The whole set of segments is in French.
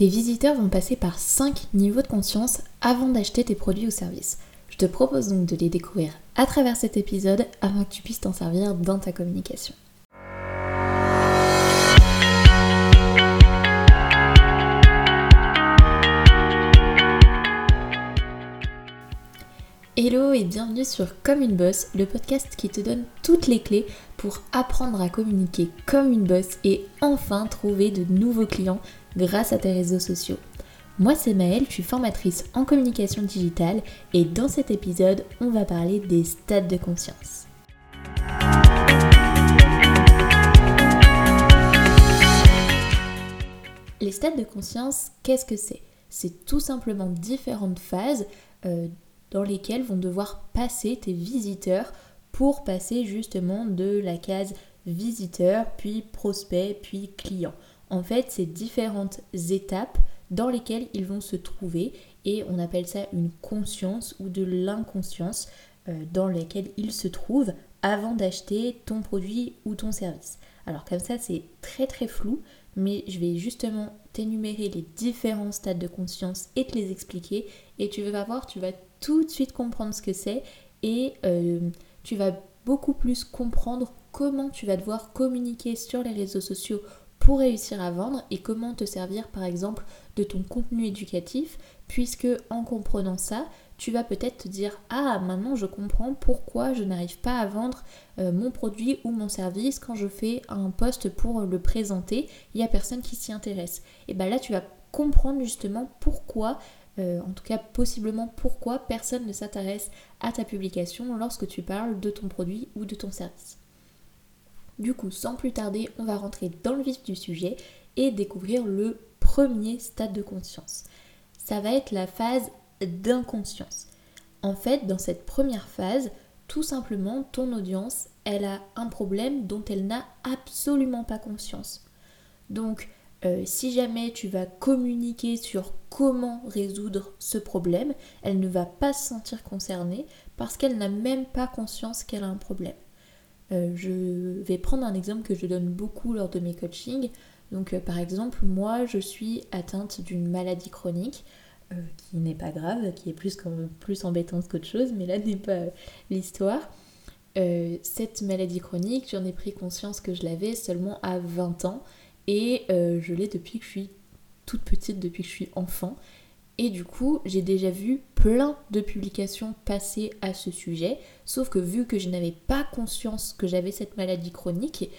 Tes visiteurs vont passer par 5 niveaux de conscience avant d'acheter tes produits ou services. Je te propose donc de les découvrir à travers cet épisode afin que tu puisses t'en servir dans ta communication. Hello et bienvenue sur Comme une boss, le podcast qui te donne toutes les clés pour apprendre à communiquer comme une boss et enfin trouver de nouveaux clients grâce à tes réseaux sociaux. Moi c'est Maëlle, je suis formatrice en communication digitale et dans cet épisode on va parler des stades de conscience. Les stades de conscience, qu'est-ce que c'est? C'est tout simplement différentes phases euh, dans lesquelles vont devoir passer tes visiteurs pour passer justement de la case visiteur, puis prospect, puis client. En fait, c'est différentes étapes dans lesquelles ils vont se trouver et on appelle ça une conscience ou de l'inconscience euh, dans lesquelles ils se trouvent avant d'acheter ton produit ou ton service. Alors comme ça, c'est très très flou, mais je vais justement t'énumérer les différents stades de conscience et te les expliquer et tu vas voir, tu vas tout de suite comprendre ce que c'est et euh, tu vas beaucoup plus comprendre comment tu vas devoir communiquer sur les réseaux sociaux pour réussir à vendre et comment te servir par exemple de ton contenu éducatif puisque en comprenant ça, tu vas peut-être te dire ah maintenant je comprends pourquoi je n'arrive pas à vendre euh, mon produit ou mon service quand je fais un post pour le présenter, il n'y a personne qui s'y intéresse. Et bien là tu vas comprendre justement pourquoi euh, en tout cas possiblement pourquoi personne ne s'intéresse à ta publication lorsque tu parles de ton produit ou de ton service. Du coup, sans plus tarder, on va rentrer dans le vif du sujet et découvrir le premier stade de conscience. Ça va être la phase d'inconscience. En fait, dans cette première phase, tout simplement, ton audience, elle a un problème dont elle n'a absolument pas conscience. Donc, euh, si jamais tu vas communiquer sur comment résoudre ce problème, elle ne va pas se sentir concernée parce qu'elle n'a même pas conscience qu'elle a un problème. Euh, je vais prendre un exemple que je donne beaucoup lors de mes coachings. Donc euh, par exemple, moi je suis atteinte d'une maladie chronique euh, qui n'est pas grave, qui est plus, plus embêtante qu'autre chose, mais là n'est pas l'histoire. cette maladie chronique, j'en ai pris conscience que je l'avais seulement à 20 ans et je l'ai depuis que je suis toute petite, depuis que je suis enfant. Et du coup, j'ai déjà vu plein de publications passer à ce sujet, sauf que vu que je n'avais pas conscience que j'avais cette maladie chronique,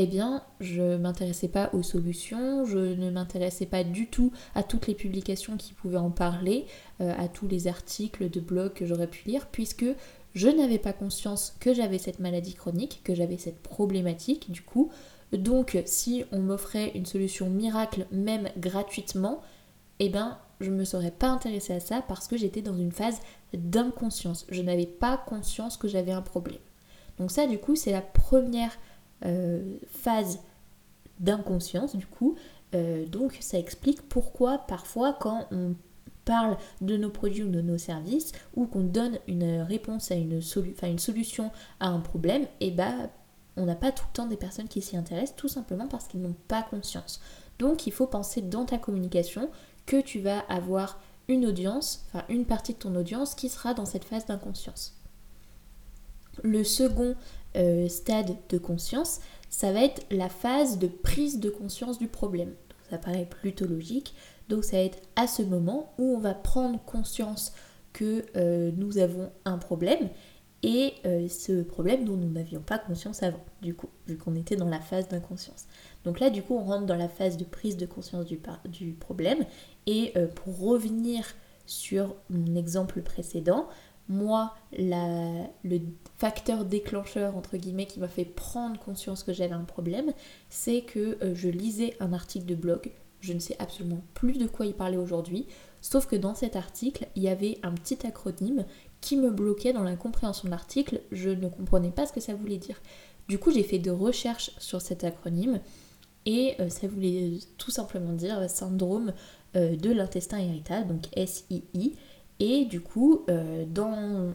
eh bien, je m'intéressais pas aux solutions, je ne m'intéressais pas du tout à toutes les publications qui pouvaient en parler, euh, à tous les articles de blog que j'aurais pu lire, puisque je n'avais pas conscience que j'avais cette maladie chronique, que j'avais cette problématique du coup. Donc, si on m'offrait une solution miracle, même gratuitement, eh bien, je ne me serais pas intéressée à ça parce que j'étais dans une phase d'inconscience. Je n'avais pas conscience que j'avais un problème. Donc ça, du coup, c'est la première euh, phase d'inconscience, du coup. Euh, donc ça explique pourquoi parfois quand on parle de nos produits ou de nos services ou qu'on donne une réponse à une, une solution à un problème, et eh bah ben, on n'a pas tout le temps des personnes qui s'y intéressent tout simplement parce qu'ils n'ont pas conscience. Donc il faut penser dans ta communication que tu vas avoir une audience, enfin une partie de ton audience qui sera dans cette phase d'inconscience. Le second euh, stade de conscience, ça va être la phase de prise de conscience du problème. ça paraît plutôt logique. Donc ça va être à ce moment où on va prendre conscience que euh, nous avons un problème et euh, ce problème dont nous n'avions pas conscience avant, du coup, vu qu'on était dans la phase d'inconscience. Donc là, du coup, on rentre dans la phase de prise de conscience du, problème. Et euh, pour revenir sur mon exemple précédent, moi, le facteur déclencheur, entre guillemets, qui m'a fait prendre conscience que j'avais un problème, c'est que euh, je lisais un article de blog. Je ne sais absolument plus de quoi il parlait aujourd'hui, sauf que dans cet article, il y avait un petit acronyme qui me bloquait dans la compréhension de l'article. Je ne comprenais pas ce que ça voulait dire. Du coup, j'ai fait des recherches sur cet acronyme et euh, ça voulait tout simplement dire syndrome euh, de l'intestin irritable, donc SII. Et du coup, euh, dans,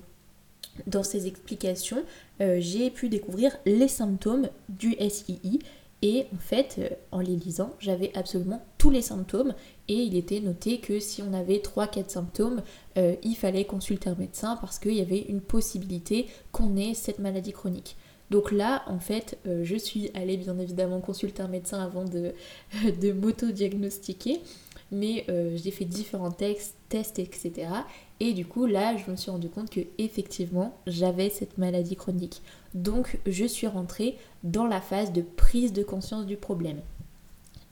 dans ces explications, j'ai pu découvrir les symptômes du SII. Et en fait, euh, en les lisant, j'avais absolument tous les symptômes et il était noté que si on avait 3-4 symptômes, euh, il fallait consulter un médecin parce qu'il y avait une possibilité qu'on ait cette maladie chronique. Donc là, en fait, euh, je suis allée bien évidemment consulter un médecin avant de, de m'auto-diagnostiquer, mais j'ai fait différents textes, tests, etc. Et du coup, là, je me suis rendu compte que effectivement, j'avais cette maladie chronique. Donc, je suis rentrée dans la phase de prise de conscience du problème.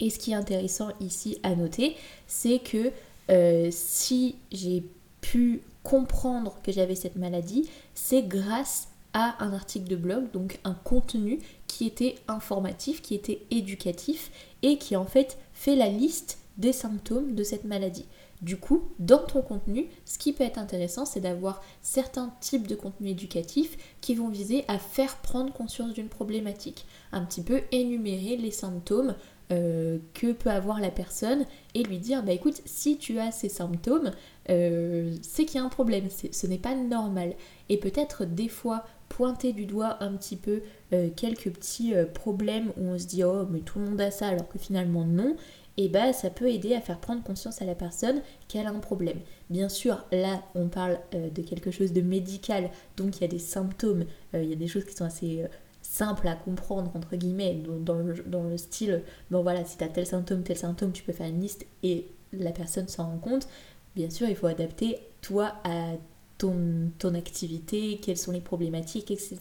Et ce qui est intéressant ici à noter, c'est que euh, si j'ai pu comprendre que j'avais cette maladie, c'est grâce à un article de blog, donc un contenu qui était informatif, qui était éducatif et qui en fait fait la liste des symptômes de cette maladie. Du coup, dans ton contenu, ce qui peut être intéressant, c'est d'avoir certains types de contenus éducatifs qui vont viser à faire prendre conscience d'une problématique, un petit peu énumérer les symptômes euh, que peut avoir la personne et lui dire bah écoute si tu as ces symptômes euh, c'est qu'il y a un problème ce n'est pas normal. Et peut-être des fois pointer du doigt un petit peu euh, quelques petits problèmes où on se dit oh mais tout le monde a ça alors que finalement non et bah ça peut aider à faire prendre conscience à la personne qu'elle a un problème. Bien sûr, là on parle euh, de quelque chose de médical, donc il y a des symptômes, euh, il y a des choses qui sont assez euh, simples à comprendre entre guillemets, dans, le, style, bon voilà, si tu as tel symptôme, tel symptôme, tu peux faire une liste et la personne s'en rend compte. Bien sûr, il faut adapter toi à ton, ton, activité, quelles sont les problématiques, etc.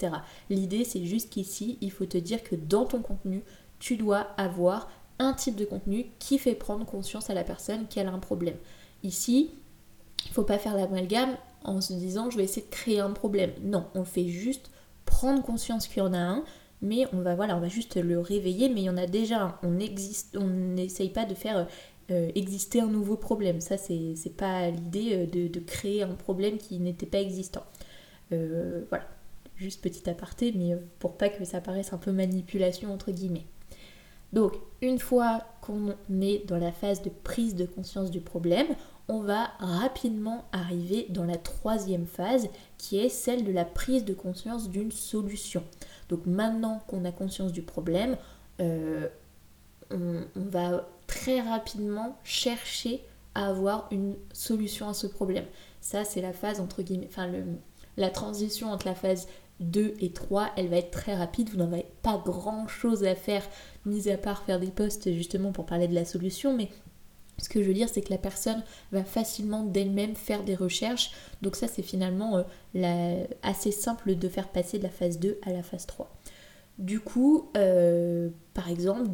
L'idée, c'est juste qu'ici, il faut te dire que dans ton contenu, tu dois avoir un type de contenu qui fait prendre conscience à la personne qu'elle a un problème. Ici, il ne faut pas faire l'amalgame en se disant je vais essayer de créer un problème. Non, on fait juste prendre conscience qu'il y en a un, mais on va voilà, on va juste le réveiller, mais il y en a déjà un. On n'essaye pas de faire euh, exister un nouveau problème. Ça, c'est, c'est pas l'idée euh, de, créer un problème qui n'était pas existant. Euh, voilà, juste petit aparté, mais pour pas que ça paraisse un peu manipulation entre guillemets. Donc, une fois qu'on est dans la phase de prise de conscience du problème, on va rapidement arriver dans la troisième phase qui est celle de la prise de conscience d'une solution. Donc maintenant qu'on a conscience du problème, euh, on, va très rapidement chercher à avoir une solution à ce problème. Ça, c'est la phase entre guillemets, enfin la transition entre la phase 2 et 3, elle va être très rapide. Vous n'avez pas grand chose à faire, mis à part faire des posts justement pour parler de la solution. Mais ce que je veux dire, c'est que la personne va facilement d'elle-même faire des recherches. Donc, ça, c'est finalement euh, assez simple de faire passer de la phase 2 à la phase 3. Du coup, euh, par exemple,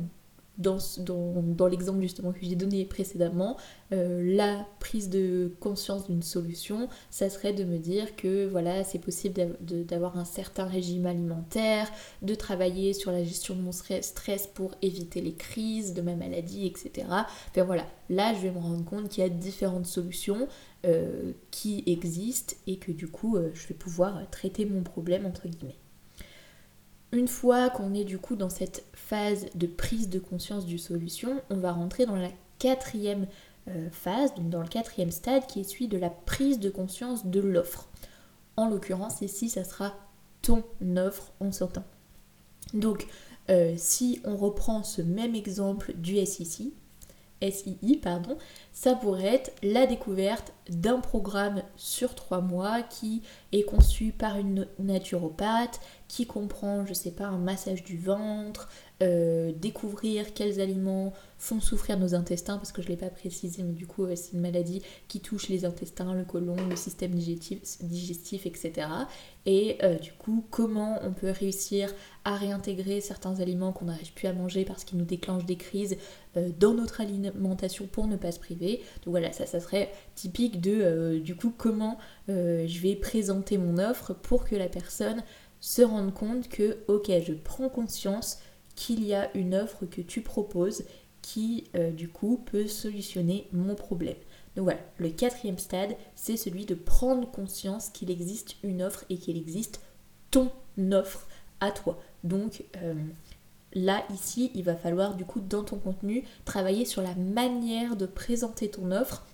dans, l'exemple justement que j'ai donné précédemment, euh, la prise de conscience d'une solution, ça serait de me dire que voilà, c'est possible d'avoir un certain régime alimentaire, de travailler sur la gestion de mon stress pour éviter les crises de ma maladie, etc. Enfin voilà, là je vais me rendre compte qu'il y a différentes solutions euh, qui existent et que du coup euh, je vais pouvoir traiter mon problème entre guillemets. Une fois qu'on est du coup dans cette phase de prise de conscience du solution, on va rentrer dans la quatrième euh, phase, donc dans le quatrième stade qui est celui de la prise de conscience de l'offre. En l'occurrence, ici, ça sera ton offre en sortant. Donc, euh, si on reprend ce même exemple du SIC, SII, pardon, ça pourrait être la découverte d'un programme sur trois mois qui est conçu par une naturopathe, qui comprend, je sais pas, un massage du ventre, euh, découvrir quels aliments font souffrir nos intestins, parce que je ne l'ai pas précisé, mais du coup euh, c'est une maladie qui touche les intestins, le côlon, le système digestif, etc. Et euh, du coup comment on peut réussir à réintégrer certains aliments qu'on n'arrive plus à manger parce qu'ils nous déclenchent des crises dans notre alimentation pour ne pas se priver. Donc voilà, ça, ça serait typique de du coup comment je vais présenter mon offre pour que la personne se rende compte que ok je prends conscience qu'il y a une offre que tu proposes qui euh, du coup peut solutionner mon problème. Donc voilà, le quatrième stade, c'est celui de prendre conscience qu'il existe une offre et qu'il existe ton offre à toi. Donc euh, là, ici, il va falloir du coup dans ton contenu travailler sur la manière de présenter ton offre,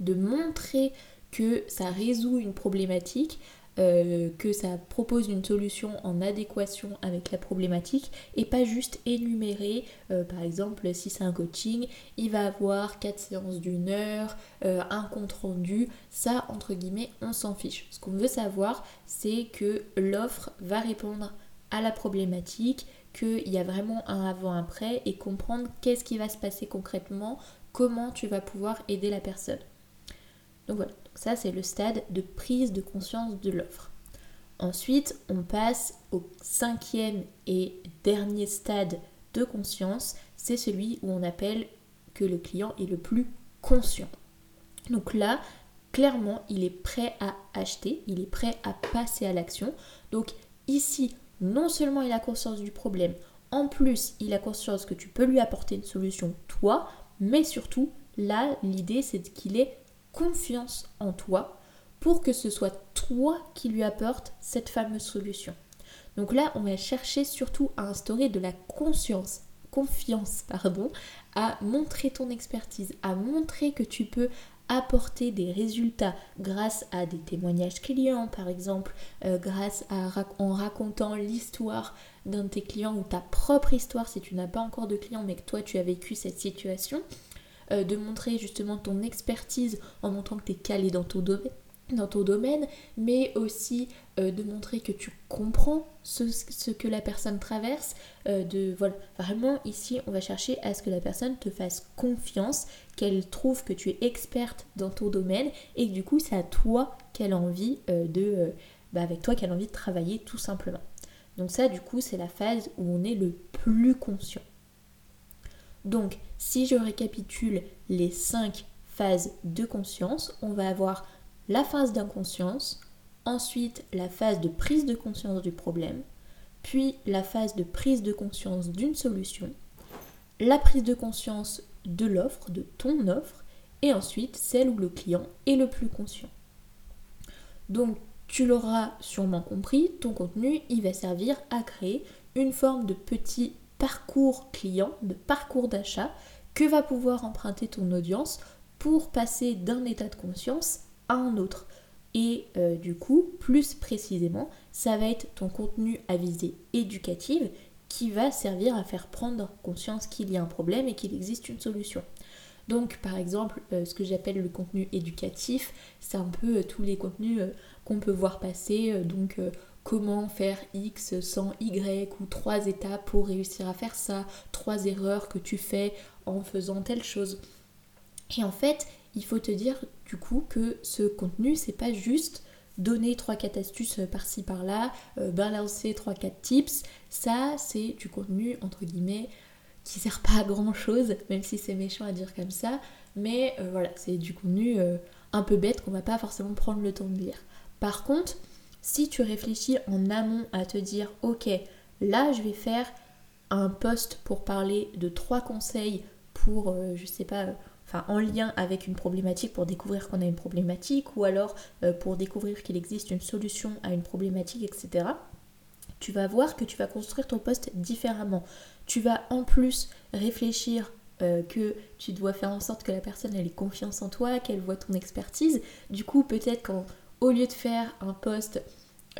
de montrer que ça résout une problématique, euh, que ça propose une solution en adéquation avec la problématique et pas juste énumérer, euh, par exemple, si c'est un coaching, il va avoir 4 séances d'une heure, euh, un compte rendu, ça, entre guillemets, on s'en fiche. Ce qu'on veut savoir, c'est que l'offre va répondre à la problématique, qu'il y a vraiment un avant-après et comprendre qu'est-ce qui va se passer concrètement, comment tu vas pouvoir aider la personne. Donc voilà, ça c'est le stade de prise de conscience de l'offre. Ensuite, on passe au cinquième et dernier stade de conscience, c'est celui où on appelle que le client est le plus conscient. Donc là, clairement, il est prêt à acheter, il est prêt à passer à l'action. Donc ici, non seulement il a conscience du problème, en plus il a conscience que tu peux lui apporter une solution toi, mais surtout là l'idée c'est qu'il ait confiance en toi pour que ce soit toi qui lui apporte cette fameuse solution. Donc là on va chercher surtout à instaurer de la conscience confiance pardon, à montrer ton expertise, à montrer que tu peux apporter des résultats grâce à des témoignages clients par exemple, euh, grâce à en racontant l'histoire d'un de tes clients ou ta propre histoire si tu n'as pas encore de clients mais que toi tu as vécu cette situation, euh, de montrer justement ton expertise en montrant que tu es calé dans ton domaine mais aussi euh, de montrer que tu comprends ce, que la personne traverse. Euh, de voilà, vraiment ici, on va chercher à ce que la personne te fasse confiance, qu'elle trouve que tu es experte dans ton domaine et que du coup, c'est à toi qu'elle a envie de, bah, avec toi qu'elle a envie de travailler tout simplement. Donc ça, du coup, c'est la phase où on est le plus conscient. Donc, si je récapitule les cinq phases de conscience, on va avoir la phase d'inconscience, ensuite la phase de prise de conscience du problème, puis la phase de prise de conscience d'une solution, la prise de conscience de l'offre, de ton offre, et ensuite celle où le client est le plus conscient. Donc tu l'auras sûrement compris, ton contenu, il va servir à créer une forme de petit parcours client, de parcours d'achat que va pouvoir emprunter ton audience pour passer d'un état de conscience un autre. Et euh, du coup, plus précisément, ça va être ton contenu à visée éducative qui va servir à faire prendre conscience qu'il y a un problème et qu'il existe une solution. Donc par exemple, euh, ce que j'appelle le contenu éducatif, c'est un peu euh, tous les contenus qu'on peut voir passer, donc comment faire X sans Y ou trois étapes pour réussir à faire ça, trois erreurs que tu fais en faisant telle chose. Et en fait, il faut te dire du coup que ce contenu, c'est pas juste donner 3-4 astuces par-ci par-là, euh, balancer 3-4 tips. Ça, c'est du contenu entre guillemets qui sert pas à grand chose, même si c'est méchant à dire comme ça. Mais euh, voilà, c'est du contenu euh, un peu bête qu'on va pas forcément prendre le temps de lire. Par contre, si tu réfléchis en amont à te dire, ok, là je vais faire un post pour parler de trois conseils pour, je sais pas, enfin en lien avec une problématique pour découvrir qu'on a une problématique ou alors euh, pour découvrir qu'il existe une solution à une problématique, etc. Tu vas voir que tu vas construire ton poste différemment. Tu vas en plus réfléchir euh, que tu dois faire en sorte que la personne ait confiance en toi, qu'elle voit ton expertise. Du coup, peut-être qu'au lieu de faire un post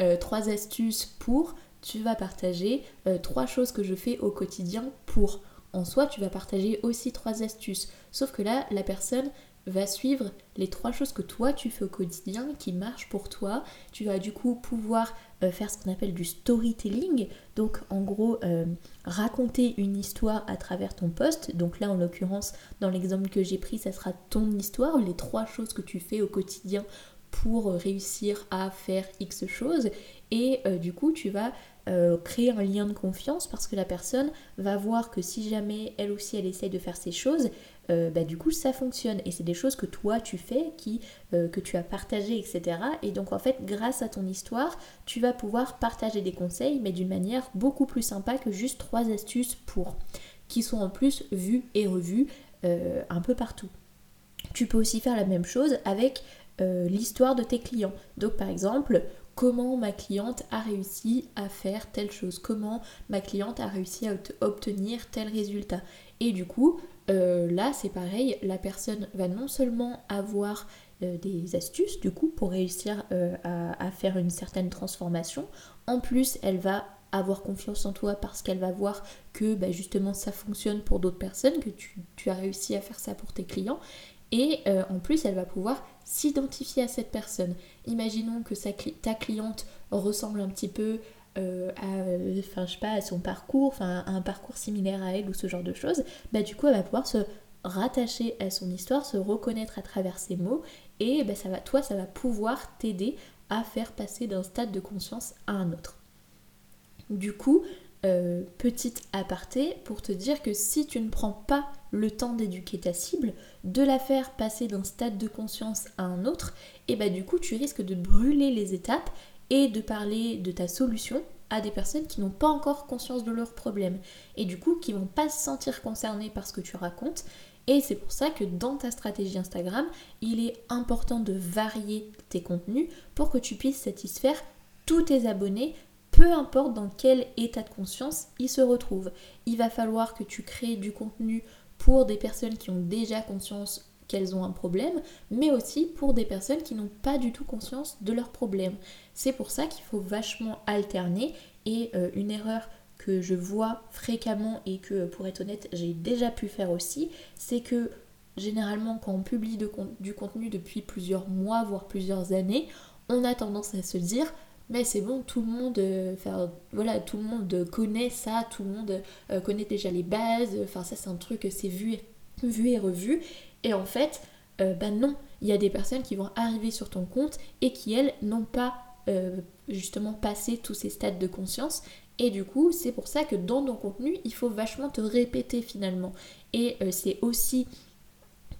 euh, trois astuces pour, tu vas partager trois choses que je fais au quotidien pour en soi, tu vas partager aussi trois astuces. Sauf que là, la personne va suivre les trois choses que toi tu fais au quotidien qui marchent pour toi. Tu vas du coup pouvoir euh, faire ce qu'on appelle du storytelling, donc en gros euh, raconter une histoire à travers ton post. Donc là en l'occurrence dans l'exemple que j'ai pris ça sera ton histoire, les trois choses que tu fais au quotidien pour réussir à faire X choses et euh, du coup tu vas euh, créer un lien de confiance parce que la personne va voir que si jamais elle aussi elle essaye de faire ces choses, euh, bah, du coup ça fonctionne et c'est des choses que toi tu fais, que tu as partagé, etc. Et donc en fait grâce à ton histoire, tu vas pouvoir partager des conseils mais d'une manière beaucoup plus sympa que juste trois astuces pour, qui sont en plus vues et revues un peu partout. Tu peux aussi faire la même chose avec l'histoire de tes clients. Donc par exemple, comment ma cliente a réussi à faire telle chose, comment ma cliente a réussi à obtenir tel résultat? Et du coup, euh, là c'est pareil, la personne va non seulement avoir euh, des astuces du coup pour réussir euh, à, faire une certaine transformation, en plus elle va avoir confiance en toi parce qu'elle va voir que bah, justement ça fonctionne pour d'autres personnes, que tu, as réussi à faire ça pour tes clients. Et en plus, elle va pouvoir s'identifier à cette personne. Imaginons que ta cliente ressemble un petit peu euh, à, je pas, à son parcours, enfin, un parcours similaire à elle ou ce genre de choses, bah, du coup, elle va pouvoir se rattacher à son histoire, se reconnaître à travers ses mots, et bah, ça va, toi, ça va pouvoir t'aider à faire passer d'un stade de conscience à un autre. Du coup, euh, petite aparté pour te dire que si tu ne prends pas le temps d'éduquer ta cible, de la faire passer d'un stade de conscience à un autre, et bah du coup tu risques de brûler les étapes et de parler de ta solution à des personnes qui n'ont pas encore conscience de leurs problèmes et du coup qui vont pas se sentir concernées par ce que tu racontes. Et c'est pour ça que dans ta stratégie Instagram, il est important de varier tes contenus pour que tu puisses satisfaire tous tes abonnés, peu importe dans quel état de conscience ils se retrouvent. Il va falloir que tu crées du contenu pour des personnes qui ont déjà conscience qu'elles ont un problème, mais aussi pour des personnes qui n'ont pas du tout conscience de leurs problèmes. C'est pour ça qu'il faut vachement alterner et euh, une erreur que je vois fréquemment et que pour être honnête j'ai déjà pu faire aussi, c'est que généralement quand on publie du contenu depuis plusieurs mois, voire plusieurs années, on a tendance à se dire mais c'est bon, tout le monde, euh, voilà, tout le monde connaît ça, tout le monde euh, connaît déjà les bases, enfin ça c'est un truc, c'est vu, et revu, et en fait, euh, bah non, il y a des personnes qui vont arriver sur ton compte et qui, elles, n'ont pas euh, justement passé tous ces stades de conscience. Et du coup, c'est pour ça que dans ton contenu, il faut vachement te répéter finalement. Et c'est aussi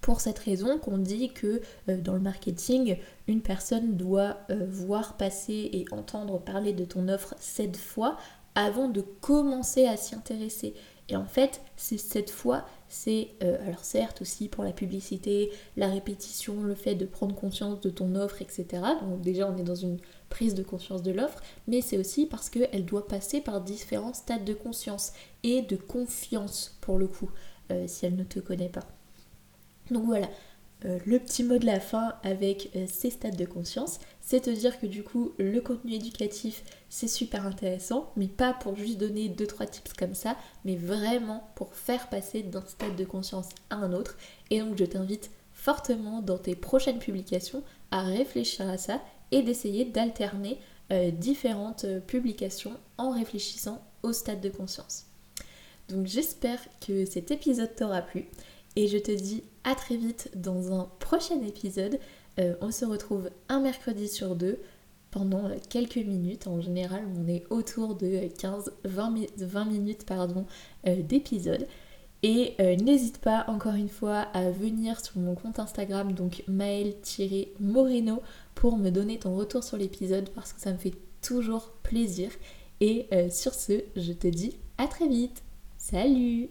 pour cette raison qu'on dit que dans le marketing, une personne doit voir passer et entendre parler de ton offre sept fois avant de commencer à s'y intéresser. Et en fait, c'est cette fois c'est, euh, alors certes aussi pour la publicité, la répétition, le fait de prendre conscience de ton offre, etc. Donc déjà on est dans une prise de conscience de l'offre, mais c'est aussi parce qu'elle doit passer par différents stades de conscience et de confiance pour le coup, euh, si elle ne te connaît pas. Donc voilà, euh, le petit mot de la fin avec euh, ces stades de conscience, c'est te dire que du coup le contenu éducatif c'est super intéressant, mais pas pour juste donner 2-3 tips comme ça, mais vraiment pour faire passer d'un stade de conscience à un autre. Et donc je t'invite fortement dans tes prochaines publications à réfléchir à ça et d'essayer d'alterner euh, différentes publications en réfléchissant au stade de conscience. Donc j'espère que cet épisode t'aura plu et je te dis à très vite dans un prochain épisode. Euh, on se retrouve un mercredi sur deux pendant quelques minutes. En général, on est autour de 15-20 minutes euh, d'épisode. Et euh, n'hésite pas encore une fois à venir sur mon compte Instagram, donc maël-moreno, pour me donner ton retour sur l'épisode parce que ça me fait toujours plaisir. Et sur ce, je te dis à très vite. Salut